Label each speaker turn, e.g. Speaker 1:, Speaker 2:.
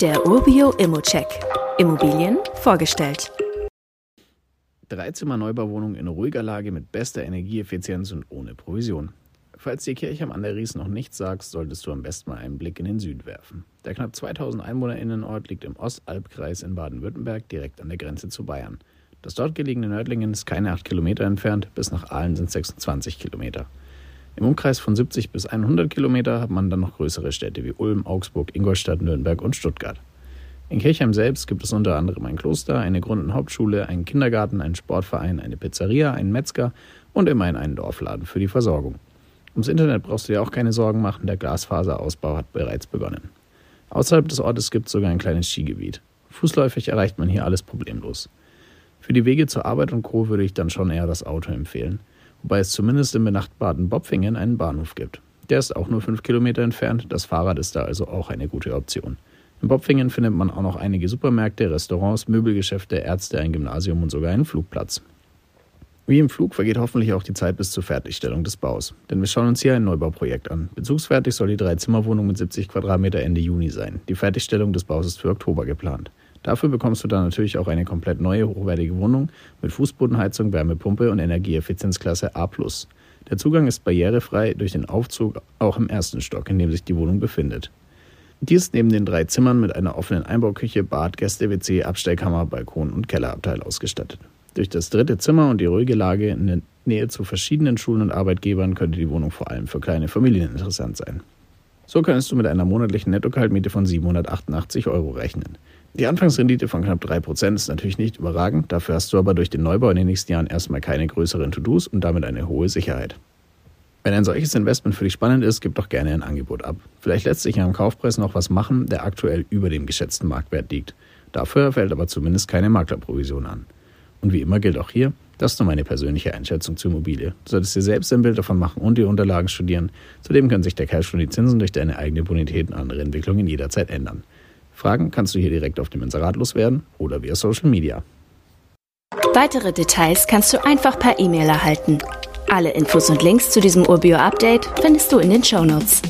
Speaker 1: Der Urbio Immocheck. Immobilien vorgestellt.
Speaker 2: Dreizimmer-Neubauwohnung in ruhiger Lage mit bester Energieeffizienz und ohne Provision. Falls dir Kirchheim an der Ries noch nichts sagst, solltest du am besten mal einen Blick in den Süden werfen. Der knapp 2000 EinwohnerInnen-Ort liegt im Ostalbkreis in Baden-Württemberg, direkt an der Grenze zu Bayern. Das dort gelegene Nördlingen ist keine 8 Kilometer entfernt, bis nach Aalen sind 26 Kilometer. Im Umkreis von 70 bis 100 Kilometer hat man dann noch größere Städte wie Ulm, Augsburg, Ingolstadt, Nürnberg und Stuttgart. In Kirchheim selbst gibt es unter anderem ein Kloster, eine Grund- und Hauptschule, einen Kindergarten, einen Sportverein, eine Pizzeria, einen Metzger und immerhin einen Dorfladen für die Versorgung. Ums Internet brauchst du dir auch keine Sorgen machen, der Glasfaserausbau hat bereits begonnen. Außerhalb des Ortes gibt es sogar ein kleines Skigebiet. Fußläufig erreicht man hier alles problemlos. Für die Wege zur Arbeit und Co. würde ich dann schon eher das Auto empfehlen wobei es zumindest im benachbarten Bopfingen einen Bahnhof gibt. Der ist auch nur fünf Kilometer entfernt, das Fahrrad ist da also auch eine gute Option. In Bopfingen findet man auch noch einige Supermärkte, Restaurants, Möbelgeschäfte, Ärzte, ein Gymnasium und sogar einen Flugplatz. Wie im Flug vergeht hoffentlich auch die Zeit bis zur Fertigstellung des Baus. Denn wir schauen uns hier ein Neubauprojekt an. Bezugsfertig soll die Dreizimmerwohnung mit 70 Quadratmeter Ende Juni sein. Die Fertigstellung des Baus ist für Oktober geplant. Dafür bekommst du dann natürlich auch eine komplett neue, hochwertige Wohnung mit Fußbodenheizung, Wärmepumpe und Energieeffizienzklasse A+. Der Zugang ist barrierefrei durch den Aufzug auch im ersten Stock, in dem sich die Wohnung befindet. Dies ist neben den drei Zimmern mit einer offenen Einbauküche, Bad, Gäste-WC, Abstellkammer, Balkon und Kellerabteil ausgestattet. Durch das dritte Zimmer und die ruhige Lage in der Nähe zu verschiedenen Schulen und Arbeitgebern könnte die Wohnung vor allem für kleine Familien interessant sein. So kannst du mit einer monatlichen Nettokaltmiete von 788 Euro rechnen. Die Anfangsrendite von knapp 3% ist natürlich nicht überragend, dafür hast du aber durch den Neubau in den nächsten Jahren erstmal keine größeren To-Dos und damit eine hohe Sicherheit. Wenn ein solches Investment für dich spannend ist, gib doch gerne ein Angebot ab. Vielleicht lässt sich am Kaufpreis noch was machen, der aktuell über dem geschätzten Marktwert liegt. Dafür fällt aber zumindest keine Maklerprovision an. Und wie immer gilt auch hier, das ist nur meine persönliche Einschätzung zur Immobilie. Du solltest dir selbst ein Bild davon machen und die Unterlagen studieren. Zudem können sich der Cash und die Zinsen durch deine eigene Bonität und andere Entwicklungen jederzeit ändern. Fragen kannst du hier direkt auf dem Inserat loswerden oder via Social Media.
Speaker 1: Weitere Details kannst du einfach per E-Mail erhalten. Alle Infos und Links zu diesem Urbio-Update findest du in den Show Notes.